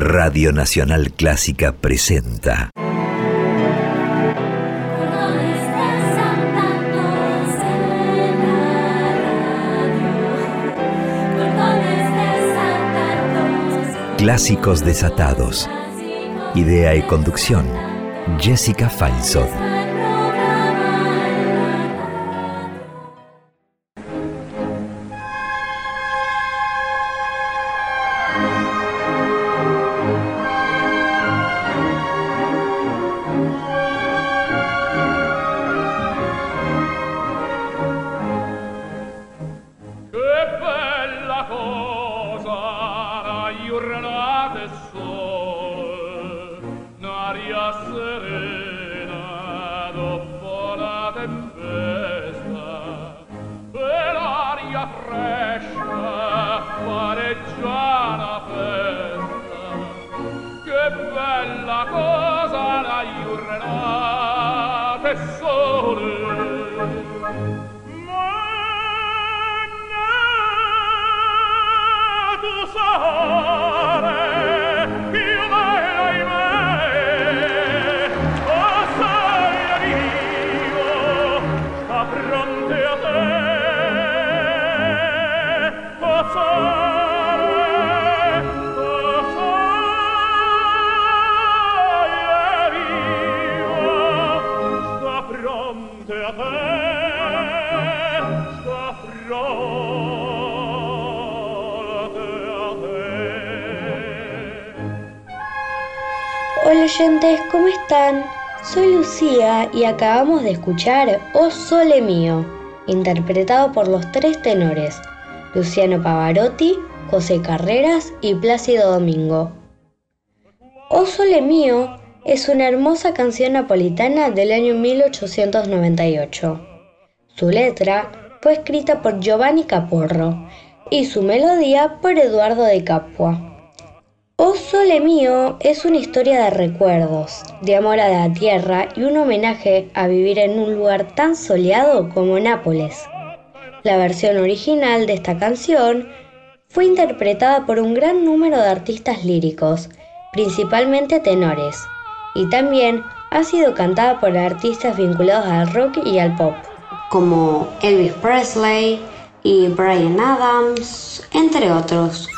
Radio Nacional Clásica presenta. Clásicos desatados. Idea y conducción. Jessica Feinsohn. Hola oyentes, ¿cómo están? Soy Lucía y acabamos de escuchar O Sole Mío, interpretado por los tres tenores, Luciano Pavarotti, José Carreras y Plácido Domingo. O Sole Mío es una hermosa canción napolitana del año 1898. Su letra fue escrita por Giovanni Caporro y su melodía por Eduardo de Capua. O Sole Mío es una historia de recuerdos, de amor a la tierra y un homenaje a vivir en un lugar tan soleado como Nápoles. La versión original de esta canción fue interpretada por un gran número de artistas líricos, principalmente tenores, y también ha sido cantada por artistas vinculados al rock y al pop, como Elvis Presley y Brian Adams, entre otros.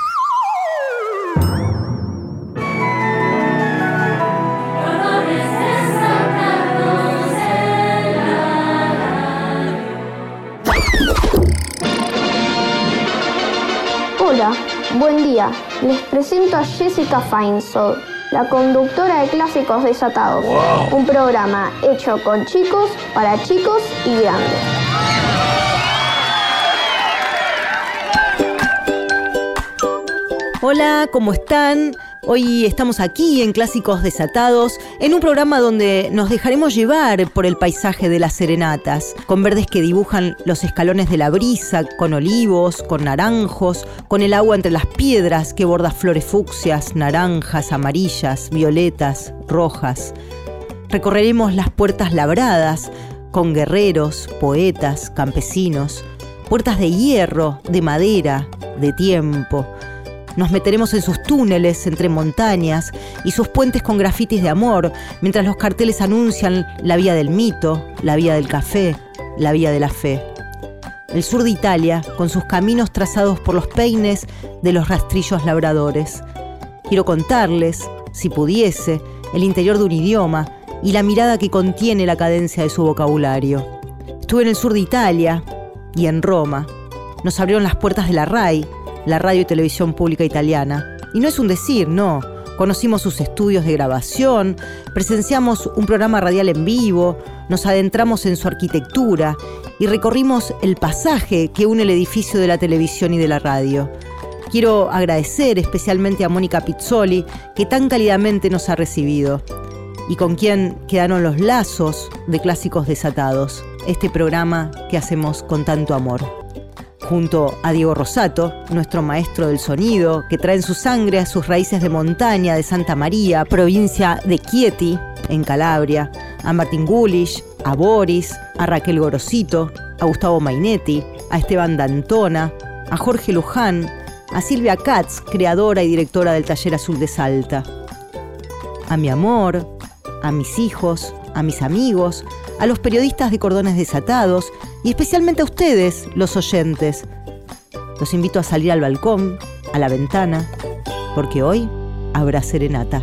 Buen día. Les presento a Jessica Feinsold, la conductora de Clásicos Desatados, un programa hecho con chicos, para chicos y grandes. Hola, ¿cómo están? Hoy estamos aquí en Clásicos Desatados, en un programa donde nos dejaremos llevar por el paisaje de las serenatas, con verdes que dibujan los escalones de la brisa, con olivos, con naranjos, con el agua entre las piedras que borda flores fucsias, naranjas, amarillas, violetas, rojas. Recorreremos las puertas labradas, con guerreros, poetas, campesinos, puertas de hierro, de madera, de tiempo, nos meteremos en sus túneles entre montañas y sus puentes con grafitis de amor, mientras los carteles anuncian la vía del mito, la vía del café, la vía de la fe. El sur de Italia, con sus caminos trazados por los peines de los rastrillos labradores. Quiero contarles, si pudiese, el interior de un idioma y la mirada que contiene la cadencia de su vocabulario. Estuve en el sur de Italia y en Roma. Nos abrieron las puertas de la RAI, la radio y televisión pública italiana. Y no es un decir, no. Conocimos sus estudios de grabación, presenciamos un programa radial en vivo, nos adentramos en su arquitectura y recorrimos el pasaje que une el edificio de la televisión y de la radio. Quiero agradecer especialmente a Mónica Pizzoli, que tan cálidamente nos ha recibido y con quien quedaron los lazos de clásicos desatados, este programa que hacemos con tanto amor junto a Diego Rosato, nuestro maestro del sonido, que trae en su sangre a sus raíces de montaña de Santa María, provincia de Chieti, en Calabria, a Martín Gulish, a Boris, a Raquel Gorosito, a Gustavo Mainetti, a Esteban Dantona, a Jorge Luján a Silvia Katz, creadora y directora del Taller Azul de Salta. A mi amor, a mis hijos, a mis amigos, a los periodistas de Cordones Desatados y especialmente a ustedes, los oyentes. Los invito a salir al balcón, a la ventana, porque hoy habrá serenata.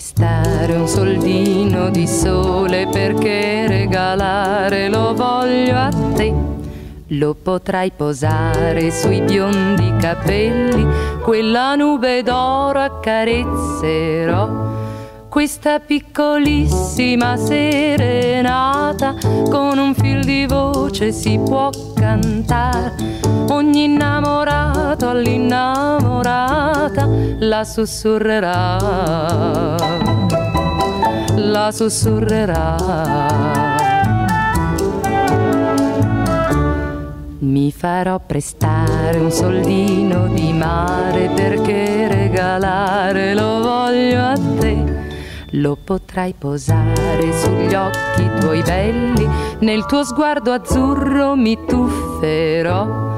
Prestare un soldino di sole perché regalare lo voglio a te. Lo potrai posare sui biondi capelli, quella nube d'oro accarezzerò. Questa piccolissima serenata con un fil di voce si può cantare ogni innamorato all'innamorata la sussurrerà, la sussurrerà. Mi farò prestare un soldino di mare perché regalare lo voglio a te. Lo potrai posare sugli occhi tuoi belli, nel tuo sguardo azzurro mi tufferò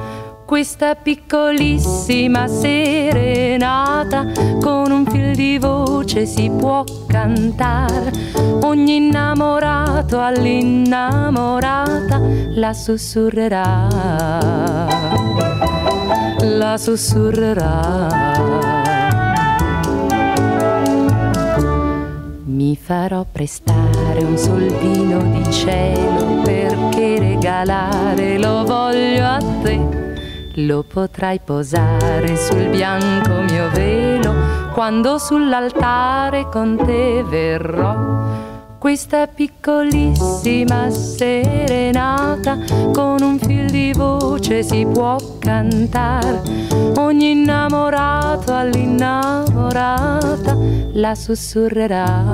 questa piccolissima serenata con un fil di voce si può cantare. Ogni innamorato all'innamorata la sussurrerà. La sussurrerà. Mi farò prestare un soldino di cielo perché regalare lo voglio a te lo potrai posare sul bianco mio velo quando sull'altare con te verrò. Questa piccolissima serenata con un fil di voce si può cantare. Ogni innamorato all'innamorata la sussurrerà,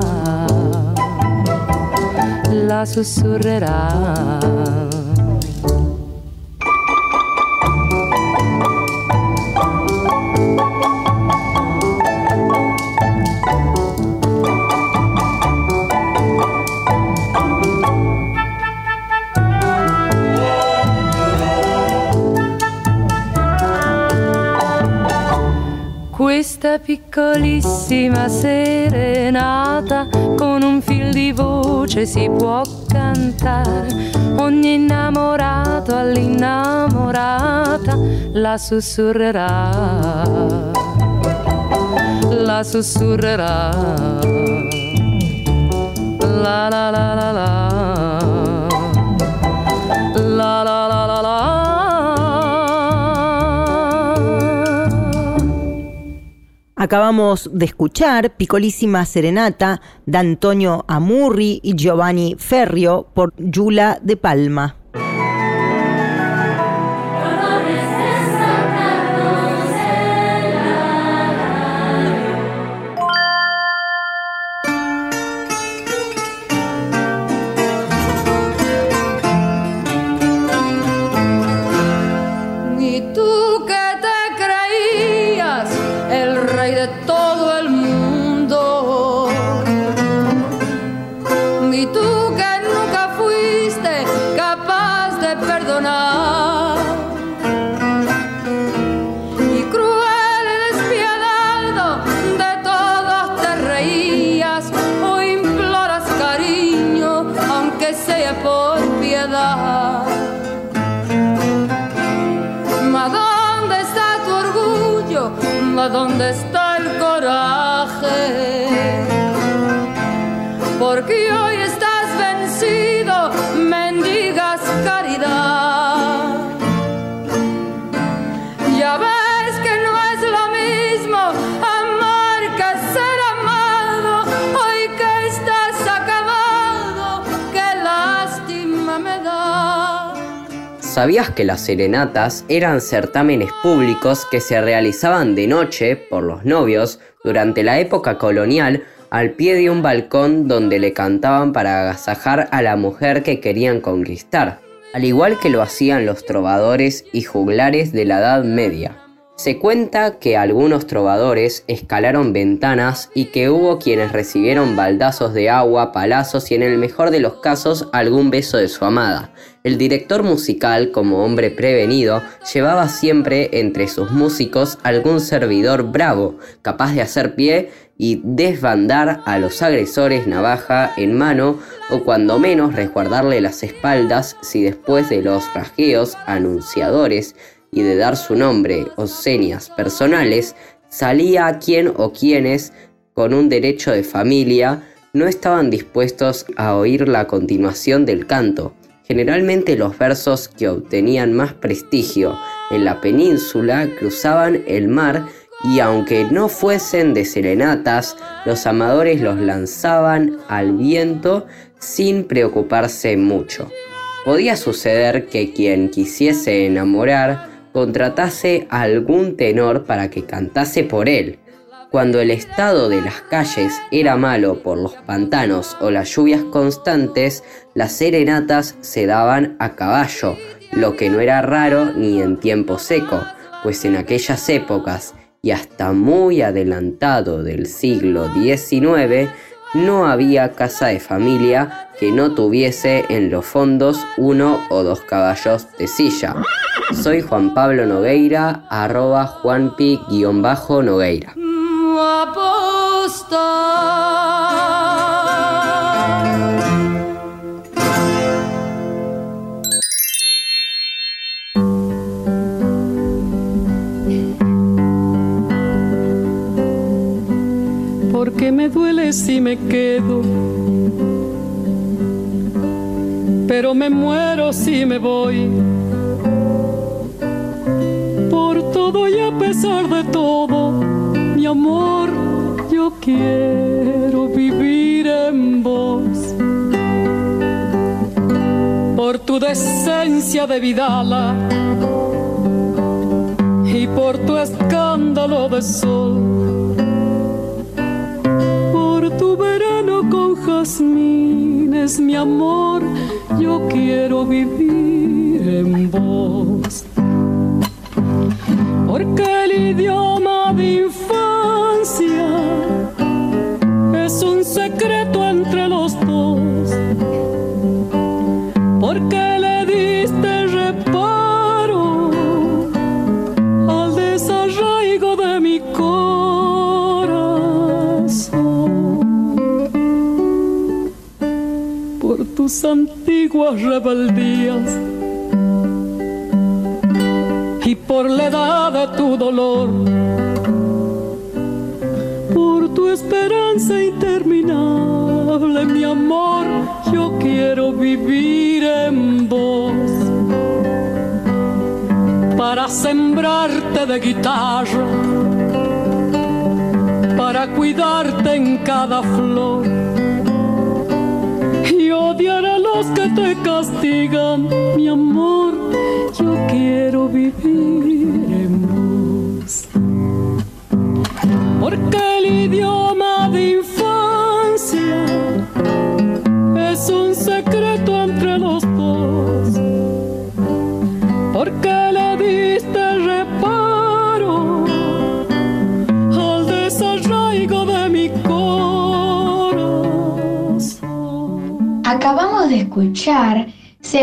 la sussurrerà. Questa piccolissima serenata con un fil di voce si può cantare. Ogni innamorato all'innamorata la sussurrerà, la sussurrerà. La la la la la. Acabamos de escuchar Picolísima Serenata de Antonio Amurri y Giovanni Ferrio por Yula de Palma. ¿Sabías que las serenatas eran certámenes públicos que se realizaban de noche por los novios durante la época colonial al pie de un balcón donde le cantaban para agasajar a la mujer que querían conquistar? al igual que lo hacían los trovadores y juglares de la Edad Media. Se cuenta que algunos trovadores escalaron ventanas y que hubo quienes recibieron baldazos de agua, palazos y en el mejor de los casos algún beso de su amada. El director musical, como hombre prevenido, llevaba siempre entre sus músicos algún servidor bravo, capaz de hacer pie y desbandar a los agresores navaja en mano o cuando menos resguardarle las espaldas si después de los rasgueos anunciadores y de dar su nombre o señas personales, salía a quien o quienes, con un derecho de familia, no estaban dispuestos a oír la continuación del canto. Generalmente los versos que obtenían más prestigio en la península cruzaban el mar y aunque no fuesen de serenatas, los amadores los lanzaban al viento sin preocuparse mucho. Podía suceder que quien quisiese enamorar contratase a algún tenor para que cantase por él. Cuando el estado de las calles era malo por los pantanos o las lluvias constantes, las serenatas se daban a caballo, lo que no era raro ni en tiempo seco, pues en aquellas épocas y hasta muy adelantado del siglo XIX, no había casa de familia que no tuviese en los fondos uno o dos caballos de silla. Soy Juan Pablo Nogueira, arroba juanpi-nogueira. Porque me duele si me quedo, pero me muero si me voy y a pesar de todo, mi amor, yo quiero vivir en vos. Por tu decencia de vidala y por tu escándalo de sol. Jazmines, mi amor, yo quiero vivir en vos. Porque el idioma de rebeldías y por la edad de tu dolor, por tu esperanza interminable, mi amor, yo quiero vivir en vos. Para sembrarte de guitarra, para cuidarte en cada flor los que te castigan, mi amor,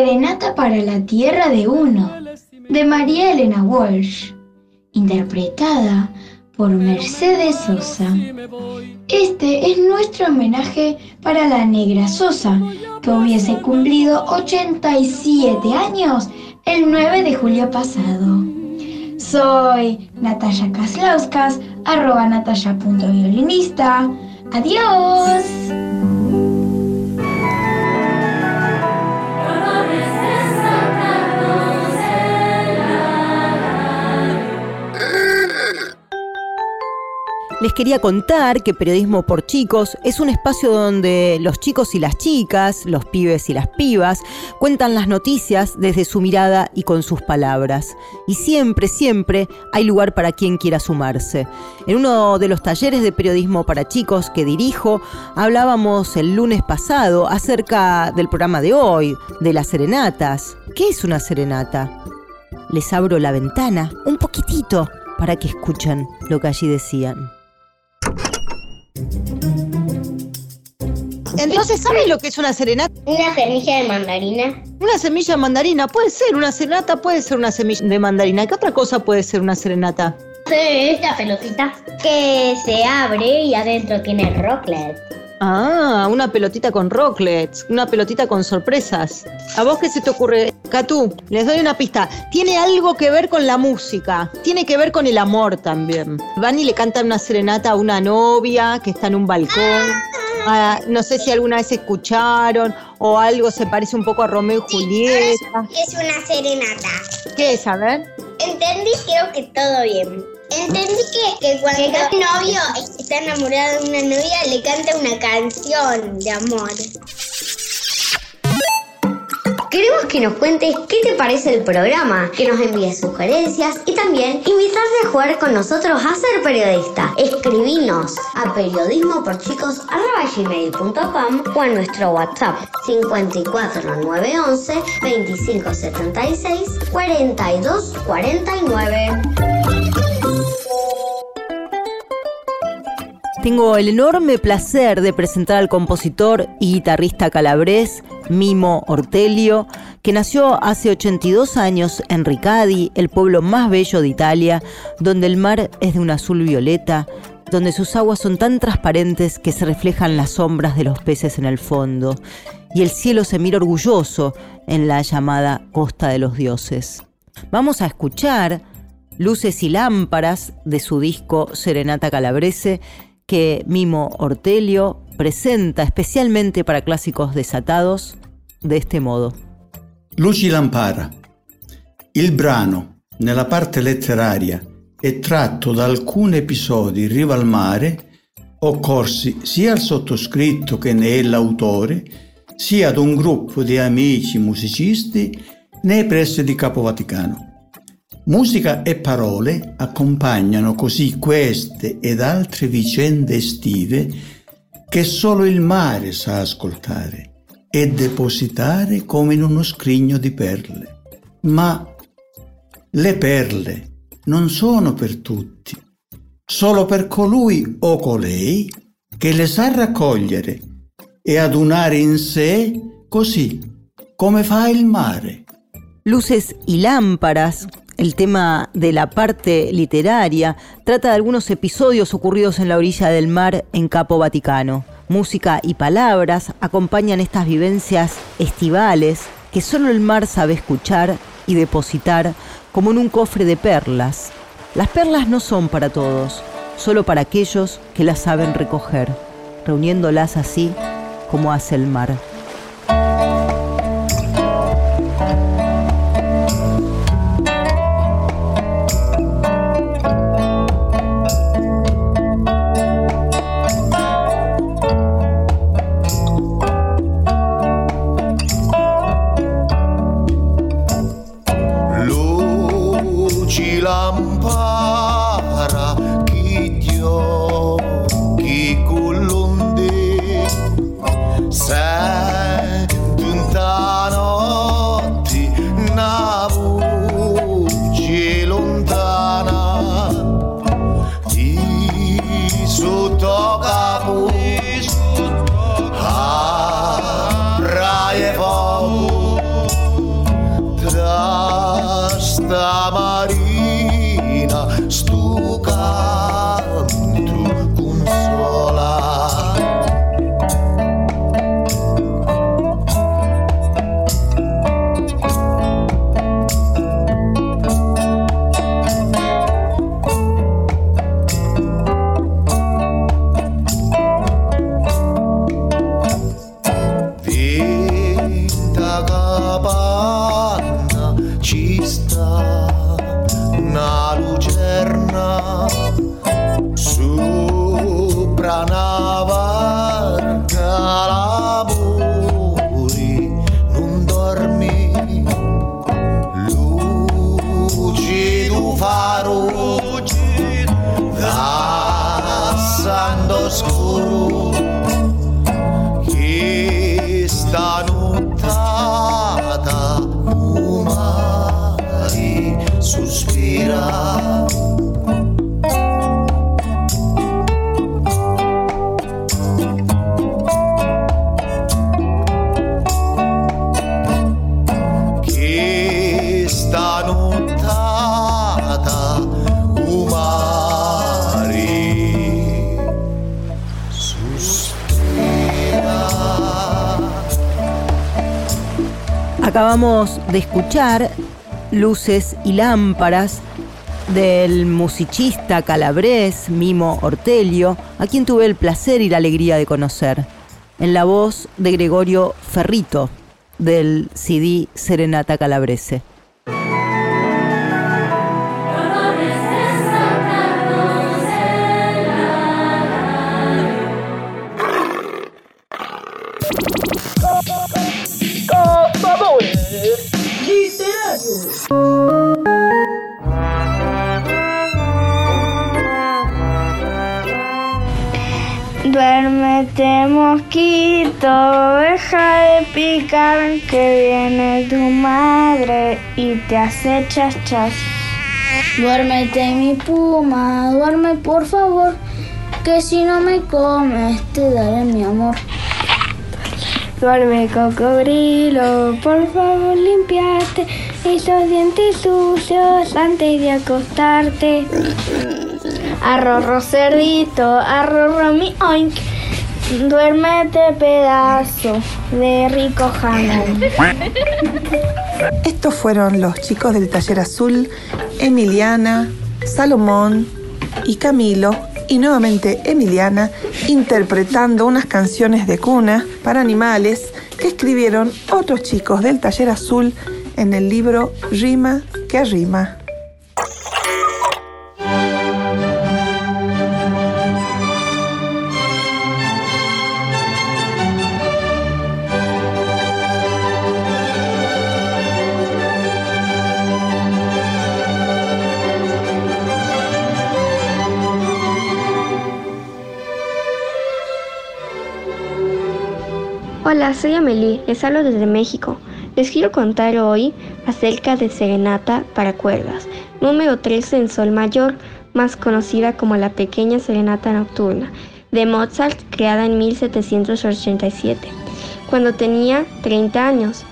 Serenata para la Tierra de Uno, de María Elena Walsh, interpretada por Mercedes Sosa. Este es nuestro homenaje para la negra Sosa, que hubiese cumplido 87 años el 9 de julio pasado. Soy Natalia Kaslauskas, arroba natalia.violinista. Adiós. Les quería contar que Periodismo por Chicos es un espacio donde los chicos y las chicas, los pibes y las pibas, cuentan las noticias desde su mirada y con sus palabras. Y siempre, siempre hay lugar para quien quiera sumarse. En uno de los talleres de periodismo para chicos que dirijo, hablábamos el lunes pasado acerca del programa de hoy, de las serenatas. ¿Qué es una serenata? Les abro la ventana un poquitito para que escuchen lo que allí decían. Entonces, ¿sabes lo que es una serenata? Una semilla de mandarina. Una semilla de mandarina puede ser, una serenata puede ser una semilla de mandarina. ¿Qué otra cosa puede ser una serenata? Esta pelotita que se abre y adentro tiene rocklet. Ah, una pelotita con rocklets, una pelotita con sorpresas. ¿A vos qué se te ocurre? Katú, les doy una pista. Tiene algo que ver con la música, tiene que ver con el amor también. Van y le cantan una serenata a una novia que está en un balcón. Ah, no sé si alguna vez escucharon o algo se parece un poco a Romeo y Julieta. Es una serenata. ¿Qué es? A ver. Entendí, creo que todo bien. Entendí que, que cuando un novio está enamorado de una novia, le canta una canción de amor. Queremos que nos cuentes qué te parece el programa, que nos envíes sugerencias y también invitarte a jugar con nosotros a ser periodista. Escribinos a periodismoporchicos.com o a nuestro WhatsApp 54911 2576 4249. Tengo el enorme placer de presentar al compositor y guitarrista calabrés Mimo Ortelio, que nació hace 82 años en Ricadi, el pueblo más bello de Italia, donde el mar es de un azul violeta, donde sus aguas son tan transparentes que se reflejan las sombras de los peces en el fondo, y el cielo se mira orgulloso en la llamada Costa de los Dioses. Vamos a escuchar Luces y Lámparas de su disco Serenata Calabrese, que Mimo Ortelio presenta especialmente para clásicos desatados de este modo. Luci Lampara. Il brano, nella parte letteraria, è tratto da alcuni episodi in riva al mare occorsi sia al sottoscritto che ne è l'autore, sia ad un gruppo di amici musicisti nei pressi di Capo Vaticano. Musica e parole accompagnano così queste ed altre vicende estive che solo il mare sa ascoltare e depositare come in uno scrigno di perle. Ma le perle non sono per tutti, solo per colui o colei che le sa raccogliere e adunare in sé così come fa il mare. Luces y lámparas El tema de la parte literaria trata de algunos episodios ocurridos en la orilla del mar en Capo Vaticano. Música y palabras acompañan estas vivencias estivales que solo el mar sabe escuchar y depositar como en un cofre de perlas. Las perlas no son para todos, solo para aquellos que las saben recoger, reuniéndolas así como hace el mar. Acabamos de escuchar Luces y Lámparas del musicista calabrés Mimo Ortelio, a quien tuve el placer y la alegría de conocer, en la voz de Gregorio Ferrito del CD Serenata Calabrese. Picar que viene tu madre y te hace chas chas. Duérmete mi puma, duerme por favor, que si no me comes te daré mi amor. Duerme cocodrilo, por favor limpiate esos dientes sucios antes de acostarte. Arrorro cerdito, arrorro mi oink. Duérmete pedazo de rico jamón. Estos fueron los chicos del taller azul, Emiliana, Salomón y Camilo, y nuevamente Emiliana, interpretando unas canciones de cuna para animales que escribieron otros chicos del taller azul en el libro Rima que Rima. Hola, soy Amelie, les hablo desde México. Les quiero contar hoy acerca de Serenata para cuerdas, número 13 en Sol Mayor, más conocida como la Pequeña Serenata Nocturna, de Mozart, creada en 1787, cuando tenía 30 años.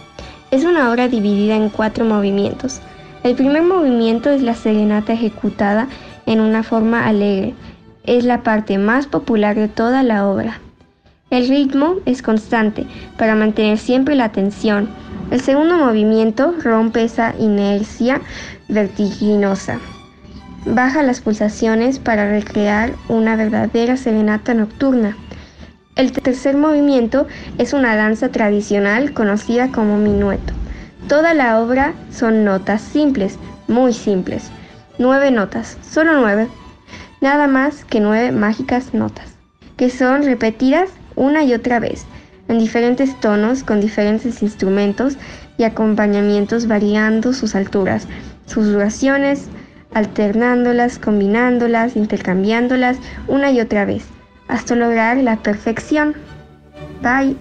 Es una obra dividida en cuatro movimientos. El primer movimiento es la serenata ejecutada en una forma alegre. Es la parte más popular de toda la obra. El ritmo es constante para mantener siempre la atención. El segundo movimiento rompe esa inercia vertiginosa. Baja las pulsaciones para recrear una verdadera serenata nocturna. El tercer movimiento es una danza tradicional conocida como minueto. Toda la obra son notas simples, muy simples. Nueve notas, solo nueve. Nada más que nueve mágicas notas, que son repetidas una y otra vez, en diferentes tonos, con diferentes instrumentos y acompañamientos variando sus alturas, sus duraciones, alternándolas, combinándolas, intercambiándolas una y otra vez, hasta lograr la perfección. Bye.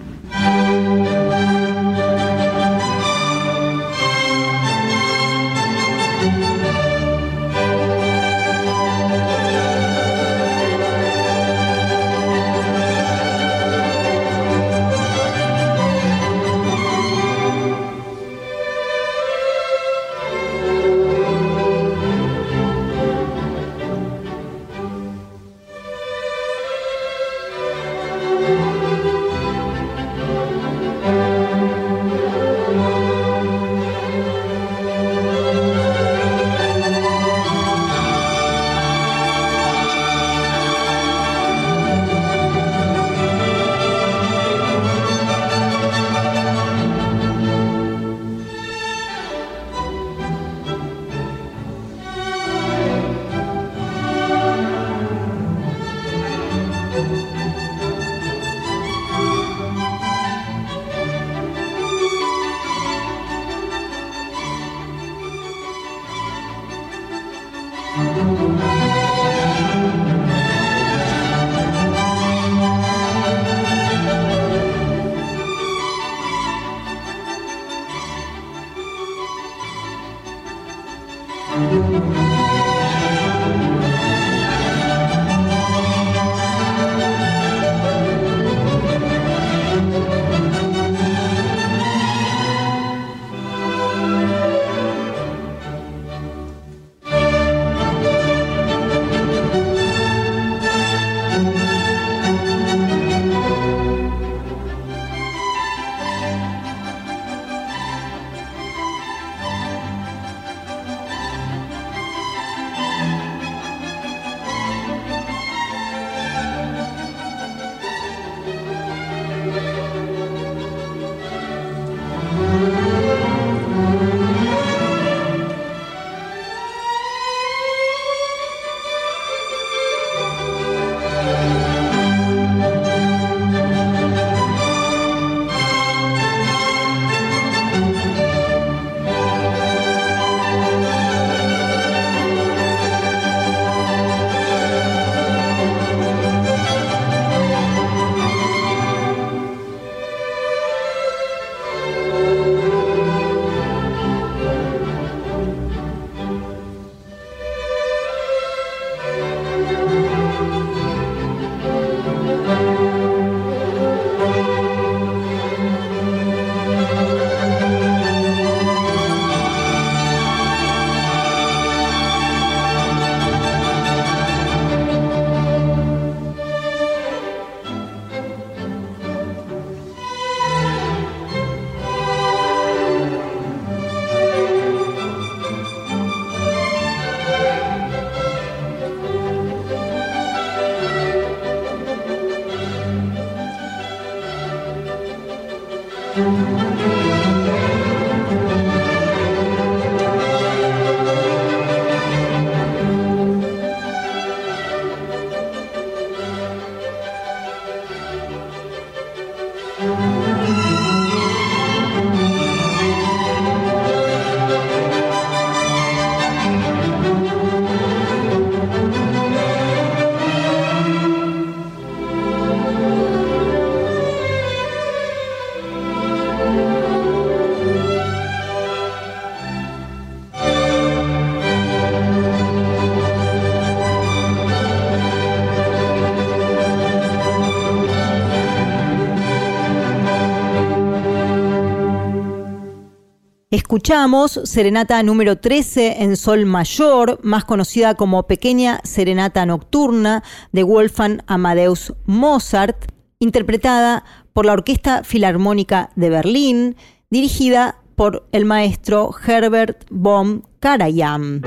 Escuchamos Serenata número 13 en Sol Mayor, más conocida como Pequeña Serenata Nocturna de Wolfgang Amadeus Mozart, interpretada por la Orquesta Filarmónica de Berlín, dirigida por el maestro Herbert von Karajan.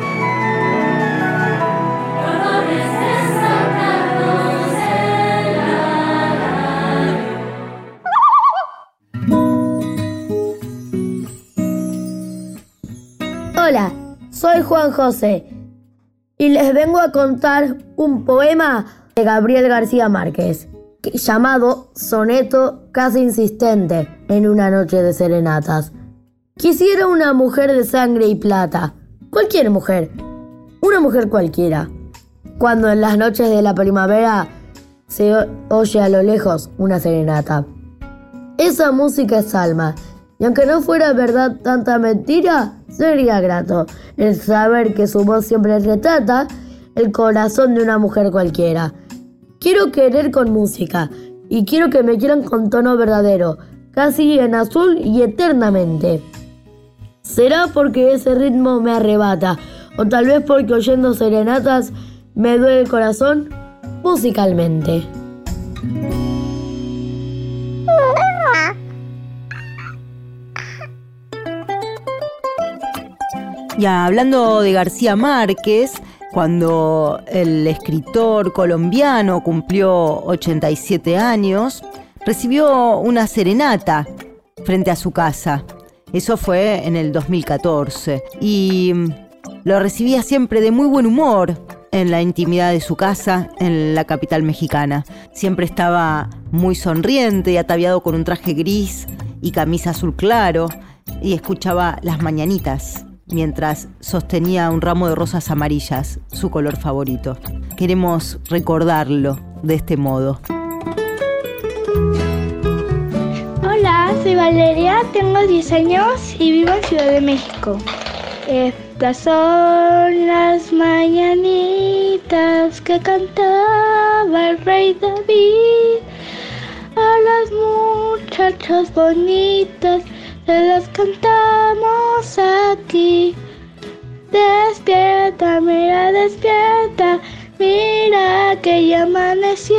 Hola, soy Juan José y les vengo a contar un poema de Gabriel García Márquez llamado Soneto casi insistente en una noche de serenatas. Quisiera una mujer de sangre y plata, cualquier mujer, una mujer cualquiera. Cuando en las noches de la primavera se oye a lo lejos una serenata. Esa música es alma y aunque no fuera verdad tanta mentira, sería grato el saber que su voz siempre retrata el corazón de una mujer cualquiera. Quiero querer con música y quiero que me quieran con tono verdadero, casi en azul y eternamente. ¿Será porque ese ritmo me arrebata? ¿O tal vez porque oyendo serenatas me duele el corazón musicalmente? Ya hablando de García Márquez, cuando el escritor colombiano cumplió 87 años, recibió una serenata frente a su casa. Eso fue en el 2014. Y lo recibía siempre de muy buen humor en la intimidad de su casa en la capital mexicana. Siempre estaba muy sonriente y ataviado con un traje gris y camisa azul claro y escuchaba las mañanitas mientras sostenía un ramo de rosas amarillas, su color favorito. Queremos recordarlo de este modo. Hola, soy Valeria, tengo 10 años y vivo en Ciudad de México. Estas son las mañanitas que cantaba el rey David a las muchachas bonitas las cantamos aquí. Despierta, mira, despierta, mira que ya amaneció.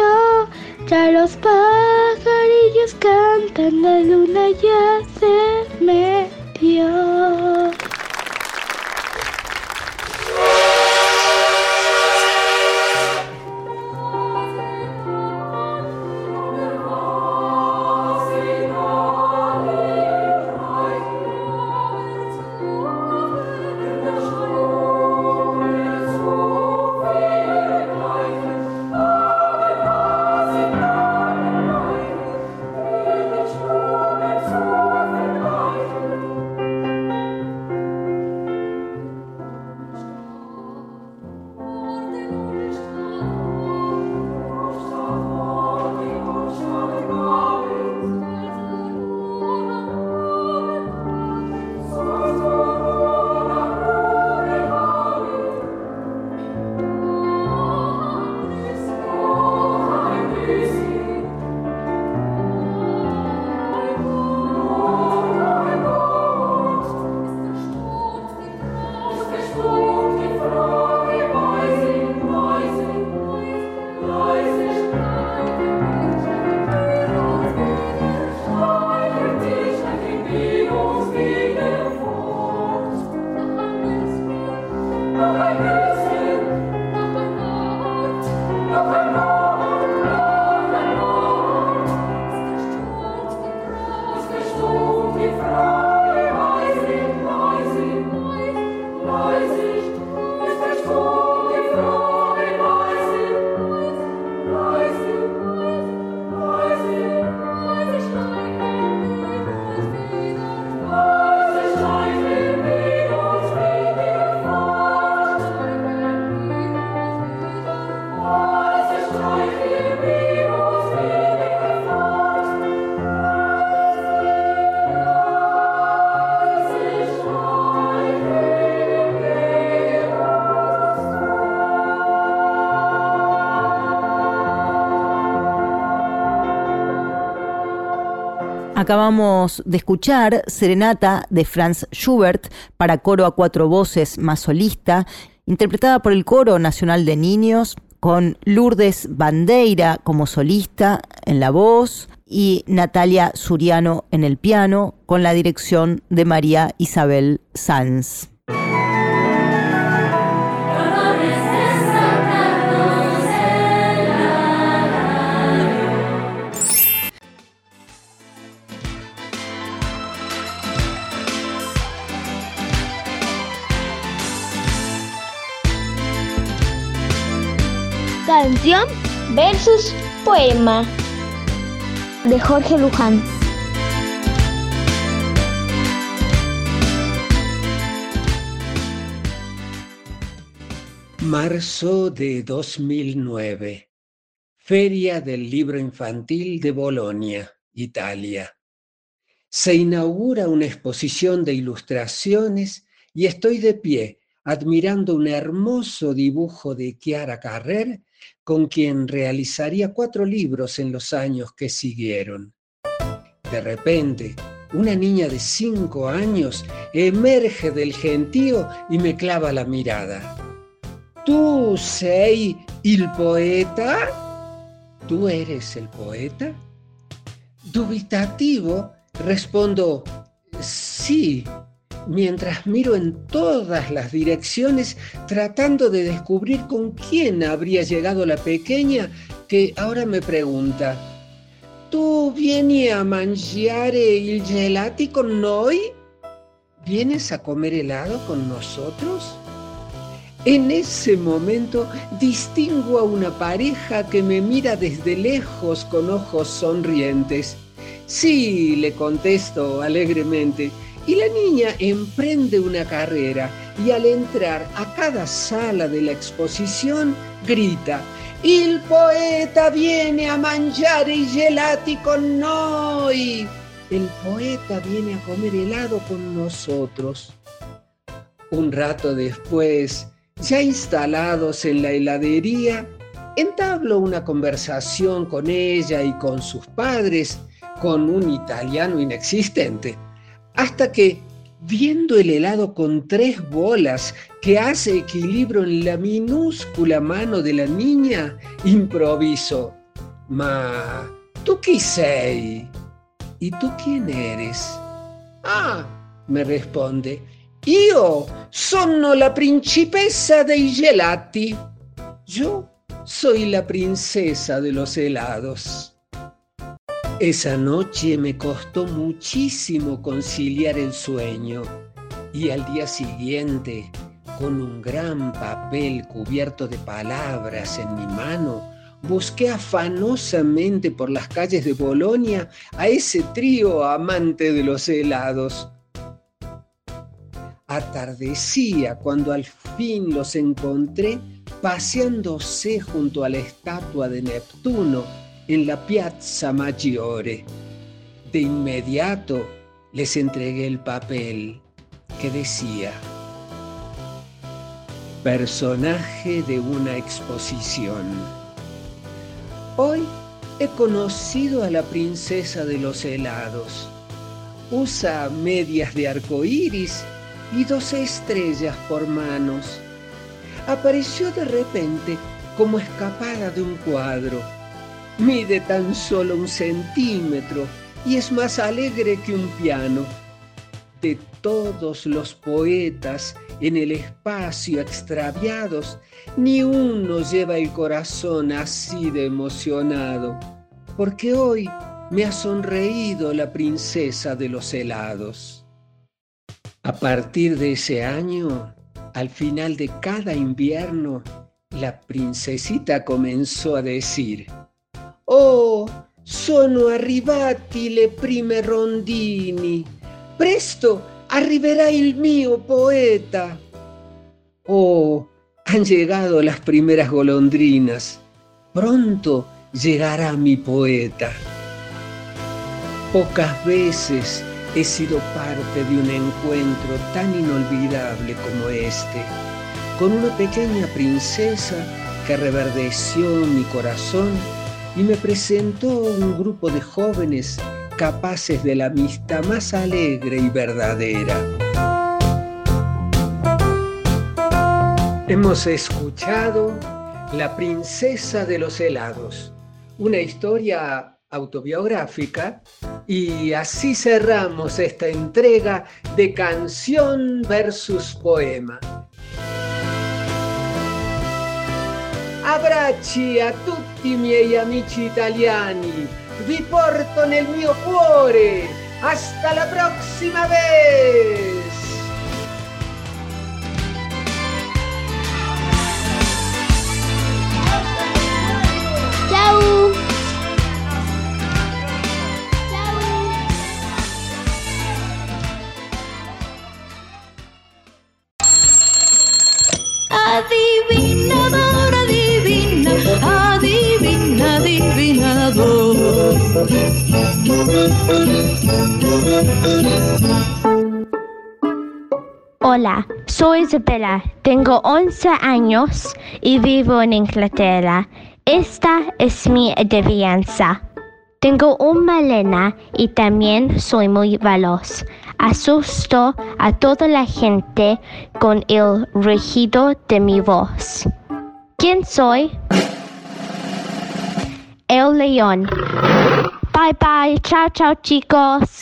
Ya los pajarillos cantan, la luna ya se metió. Acabamos de escuchar Serenata de Franz Schubert para coro a cuatro voces más solista, interpretada por el Coro Nacional de Niños, con Lourdes Bandeira como solista en la voz y Natalia Suriano en el piano, con la dirección de María Isabel Sanz. Versus poema de Jorge Luján. Marzo de 2009. Feria del Libro Infantil de Bolonia, Italia. Se inaugura una exposición de ilustraciones y estoy de pie admirando un hermoso dibujo de Chiara Carrer con quien realizaría cuatro libros en los años que siguieron. De repente, una niña de cinco años emerge del gentío y me clava la mirada. ¿Tú sei el poeta? ¿Tú eres el poeta? Dubitativo, respondo, sí, mientras miro en todas las direcciones tratando de descubrir con quién habría llegado la pequeña que ahora me pregunta, ¿tú vienes a mangiare il gelati con noi? ¿Vienes a comer helado con nosotros? En ese momento distingo a una pareja que me mira desde lejos con ojos sonrientes. Sí, le contesto alegremente, y la niña emprende una carrera y al entrar a cada sala de la exposición grita, el poeta viene a mangiare i gelati con noi. El poeta viene a comer helado con nosotros. Un rato después, ya instalados en la heladería, entablo una conversación con ella y con sus padres con un italiano inexistente hasta que, viendo el helado con tres bolas que hace equilibrio en la minúscula mano de la niña, improviso. Ma, ¿tú qué sei? ¿Y tú quién eres? Ah, me responde, io sono la principessa dei gelati. Yo soy la princesa de los helados. Esa noche me costó muchísimo conciliar el sueño y al día siguiente, con un gran papel cubierto de palabras en mi mano, busqué afanosamente por las calles de Bolonia a ese trío amante de los helados. Atardecía cuando al fin los encontré paseándose junto a la estatua de Neptuno en la Piazza Maggiore. De inmediato les entregué el papel que decía, personaje de una exposición. Hoy he conocido a la princesa de los helados. Usa medias de arco iris y dos estrellas por manos. Apareció de repente como escapada de un cuadro Mide tan solo un centímetro y es más alegre que un piano. De todos los poetas en el espacio extraviados, ni uno lleva el corazón así de emocionado, porque hoy me ha sonreído la princesa de los helados. A partir de ese año, al final de cada invierno, la princesita comenzó a decir, Oh, sono arrivati le prime rondini. Presto arriverà il mio poeta. Oh, han llegado las primeras golondrinas. Pronto llegará mi poeta. Pocas veces he sido parte de un encuentro tan inolvidable como este, con una pequeña princesa que reverdeció mi corazón y me presentó un grupo de jóvenes capaces de la amistad más alegre y verdadera. Hemos escuchado La princesa de los helados, una historia autobiográfica y así cerramos esta entrega de canción versus poema. Abbracci a tutti i miei amici italiani, vi porto nel mio cuore, hasta la prossima vez! Ciao! Hola, soy Isabella, tengo 11 años y vivo en Inglaterra. Esta es mi adivinanza. Tengo un melena y también soy muy veloz. Asusto a toda la gente con el rugido de mi voz. ¿Quién soy? El león. Bye bye, chao chao chicos.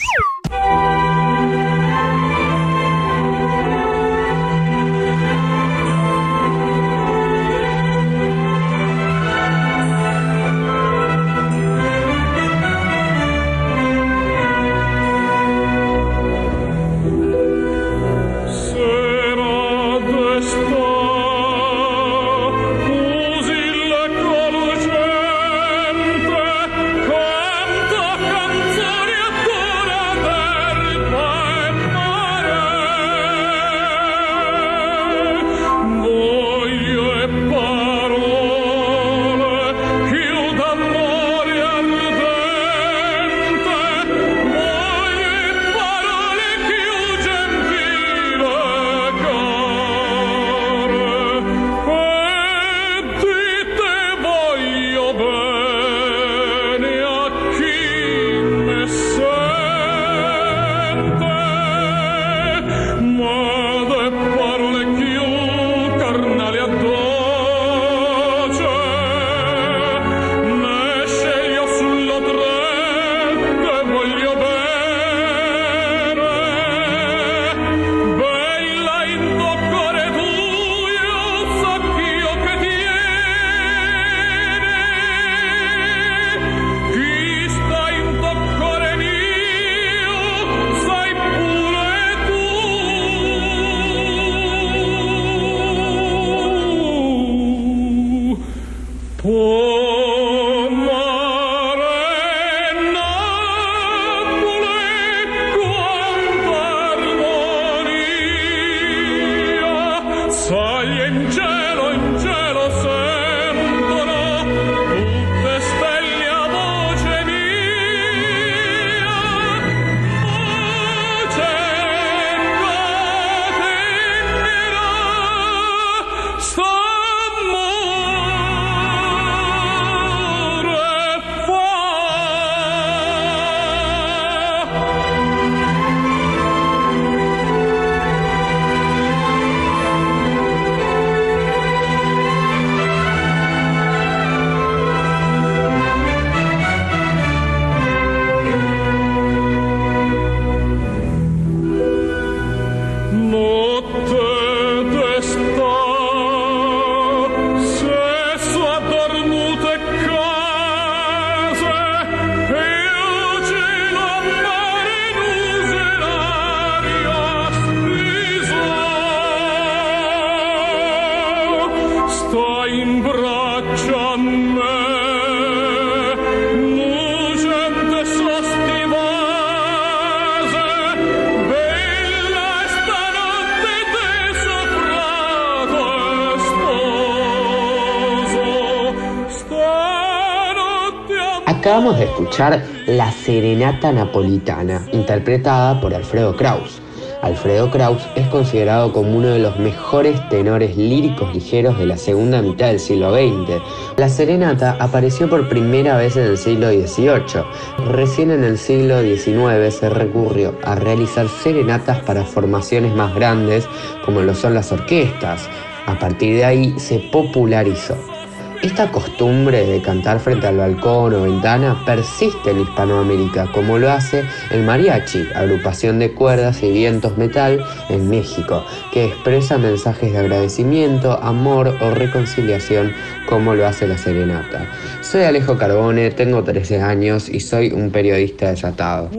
Acabamos de escuchar La Serenata Napolitana, interpretada por Alfredo Kraus. Alfredo Kraus es considerado como uno de los mejores tenores líricos ligeros de la segunda mitad del siglo XX. La serenata apareció por primera vez en el siglo XVIII. Recién en el siglo XIX se recurrió a realizar serenatas para formaciones más grandes como lo son las orquestas. A partir de ahí se popularizó. Esta costumbre de cantar frente al balcón o ventana persiste en Hispanoamérica, como lo hace el mariachi, agrupación de cuerdas y vientos metal en México, que expresa mensajes de agradecimiento, amor o reconciliación, como lo hace la serenata. Soy Alejo Carbone, tengo 13 años y soy un periodista desatado.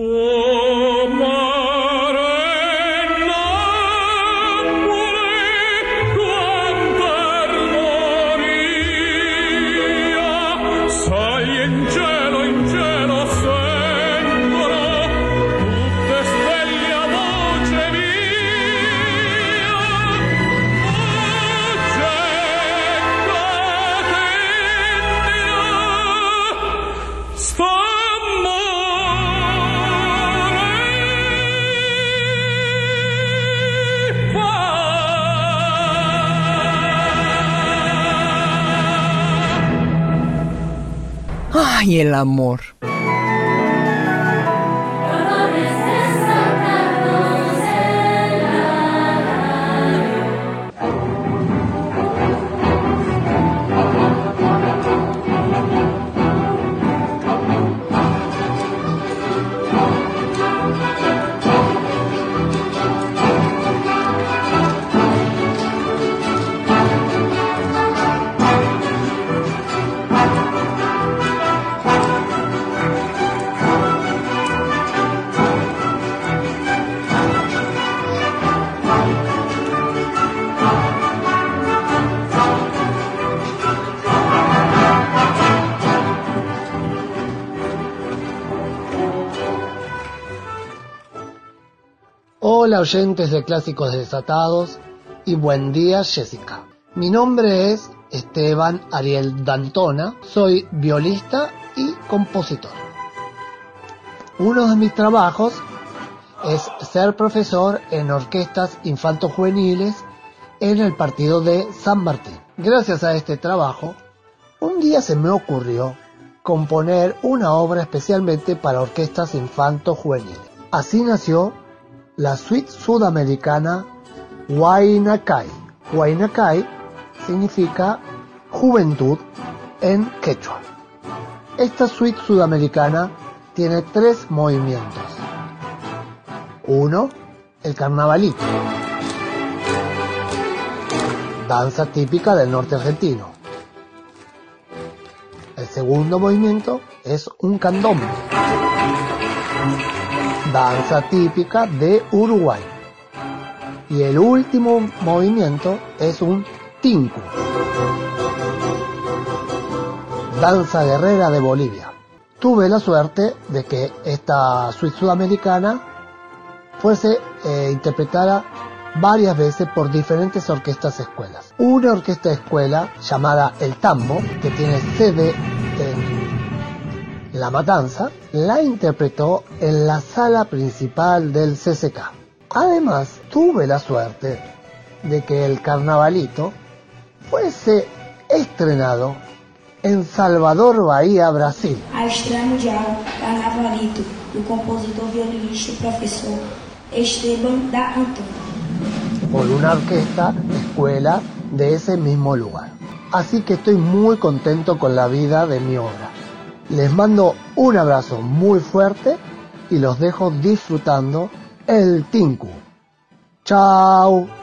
Ay, el amor. Oyentes de Clásicos Desatados y buen día Jessica. Mi nombre es Esteban Ariel Dantona, soy violista y compositor. Uno de mis trabajos es ser profesor en orquestas infanto-juveniles en el partido de San Martín. Gracias a este trabajo, un día se me ocurrió componer una obra especialmente para orquestas infanto-juveniles. Así nació la suite sudamericana Huaynakai. Huaynakai significa juventud en quechua. Esta suite sudamericana tiene tres movimientos. Uno, el carnavalito, danza típica del norte argentino. El segundo movimiento es un candombe, danza típica de Uruguay. Y el último movimiento es un tinku, danza guerrera de Bolivia. Tuve la suerte de que esta suite sudamericana fuese eh, interpretada varias veces por diferentes orquestas escuelas. Una orquesta escuela llamada El Tambo, que tiene sede La Matanza, la interpretó en la sala principal del CCK. Además, tuve la suerte de que el carnavalito fuese estrenado en Salvador Bahía, Brasil. A estreia mundial Carnavalito, do compositor, violinista e professor Esteban da por una orquesta escuela de ese mismo lugar. Así que estoy muy contento con la vida de mi obra. Les mando un abrazo muy fuerte y los dejo disfrutando el Tinku. Chao.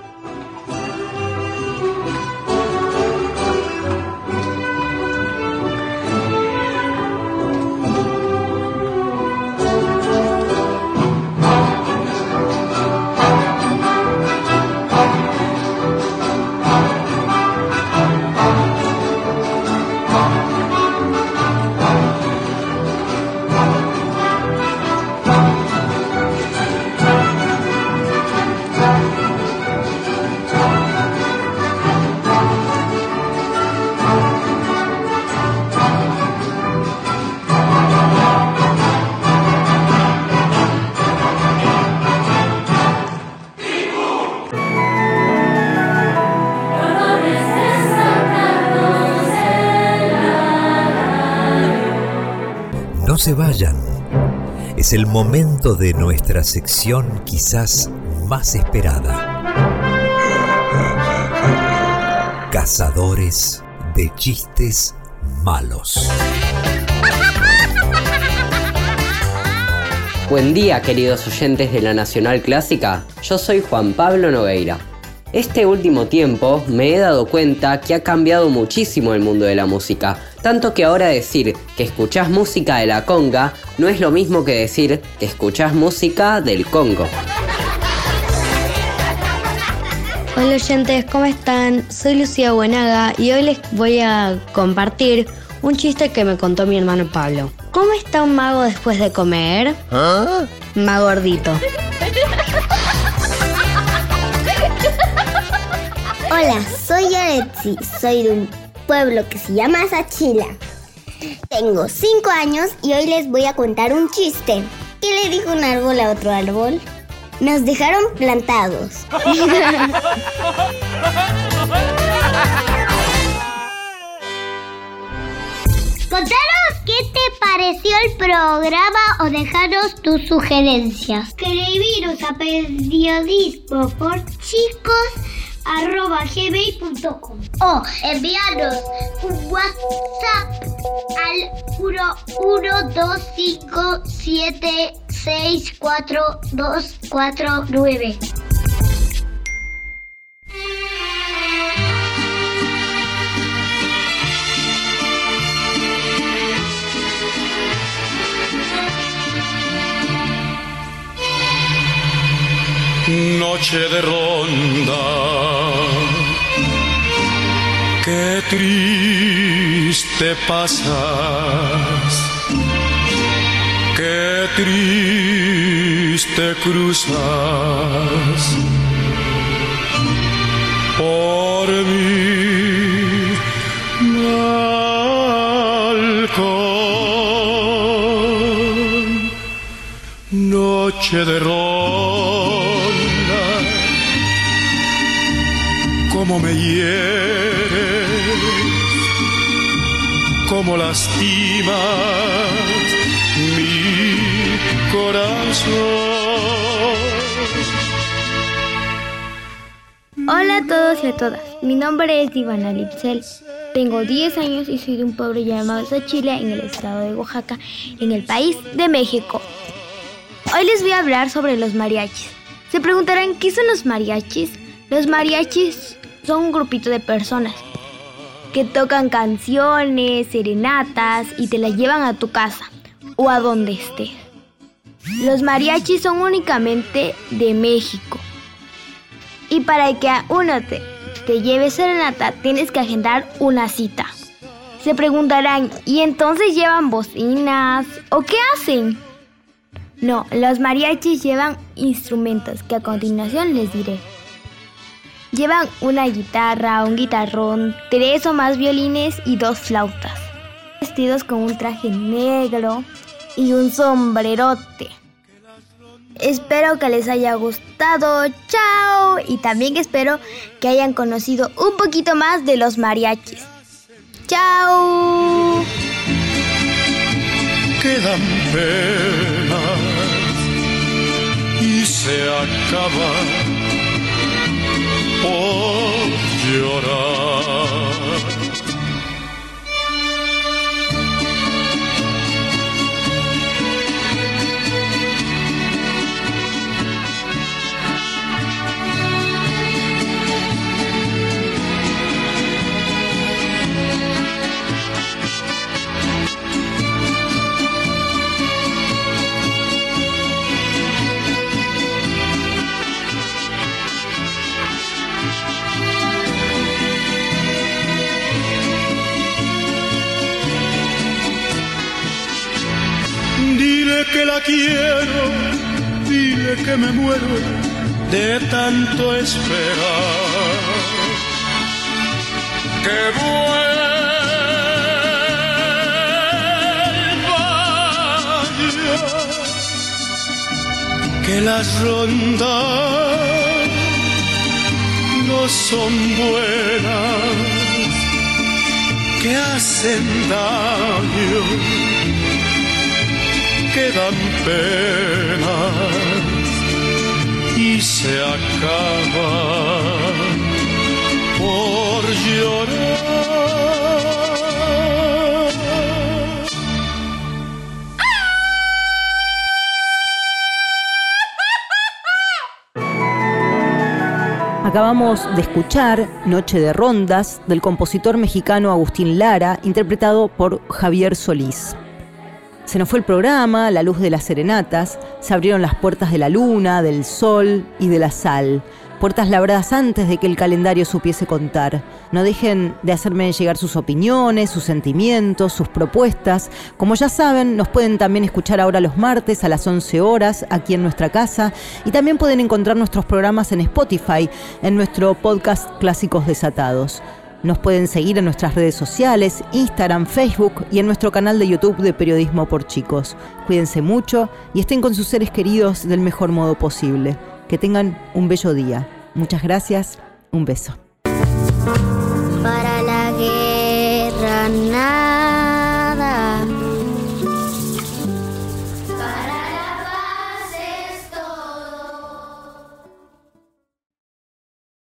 El momento de nuestra sección quizás más esperada. Cazadores de chistes malos. Buen día queridos oyentes de la Nacional Clásica, yo soy Juan Pablo Nogueira. Este último tiempo me he dado cuenta que ha cambiado muchísimo el mundo de la música, tanto que ahora decir que escuchás música de la conga no es lo mismo que decir que escuchás música del Congo. Hola oyentes, ¿cómo están? Soy Lucía Buenaga y hoy les voy a compartir un chiste que me contó mi hermano Pablo. ¿Cómo está un mago después de comer? ¿Ah? Más gordito. Hola, soy Yoretsi, soy de un pueblo que se llama Sachila. Tengo 5 años y hoy les voy a contar un chiste. ¿Qué le dijo un árbol a otro árbol? Nos dejaron plantados. Contanos qué te pareció el programa o dejaros tus sugerencias. Escribiros a periodismo por chicos arroba gmail.com o enviarnos un WhatsApp al 11257642249. Noche de ronda, qué triste pasas, qué triste cruzas. Por balcón. Noche de ronda, como me hieres, como lastimas mi corazón. Hola a todos y a todas, mi nombre es Ivana Lipsel. Tengo 10 años y soy de un pueblo llamado Sachila en el estado de Oaxaca, en el país de México. Hoy les voy a hablar sobre los mariachis. Se preguntarán, ¿qué son los mariachis? Los mariachis son un grupito de personas que tocan canciones, serenatas y te las llevan a tu casa o a donde estés. Los mariachis son únicamente de México. Y para que a uno te, te lleve serenata tienes que agendar una cita. Se preguntarán, ¿y entonces llevan bocinas? ¿O qué hacen? No, los mariachis llevan instrumentos que a continuación les diré. Llevan una guitarra, un guitarrón, tres o más violines y dos flautas. Vestidos con un traje negro y un sombrerote. Espero que les haya gustado. Chao. Y también espero que hayan conocido un poquito más de los mariachis. Chao. quedan penas y se acaba por llorar. Dile que la quiero, dile que me muero de tanto esperar. Que vuelva ya, que las rondas no son buenas, que hacen daño quedan penas y se acaba por llorar. Acabamos de escuchar Noche de Rondas del compositor mexicano Agustín Lara, interpretado por Javier Solís. Se nos fue el programa, la luz de las serenatas, se abrieron las puertas de la luna, del sol y de la sal. Puertas labradas antes de que el calendario supiese contar. No dejen de hacerme llegar sus opiniones, sus sentimientos, sus propuestas. Como ya saben, nos pueden también escuchar ahora los martes a las 11 horas aquí en nuestra casa y también pueden encontrar nuestros programas en Spotify, en nuestro podcast Clásicos Desatados. Nos pueden seguir en nuestras redes sociales, Instagram, Facebook y en nuestro canal de YouTube de Periodismo por Chicos. Cuídense mucho y estén con sus seres queridos del mejor modo posible. Que tengan un bello día. Muchas gracias. Un beso.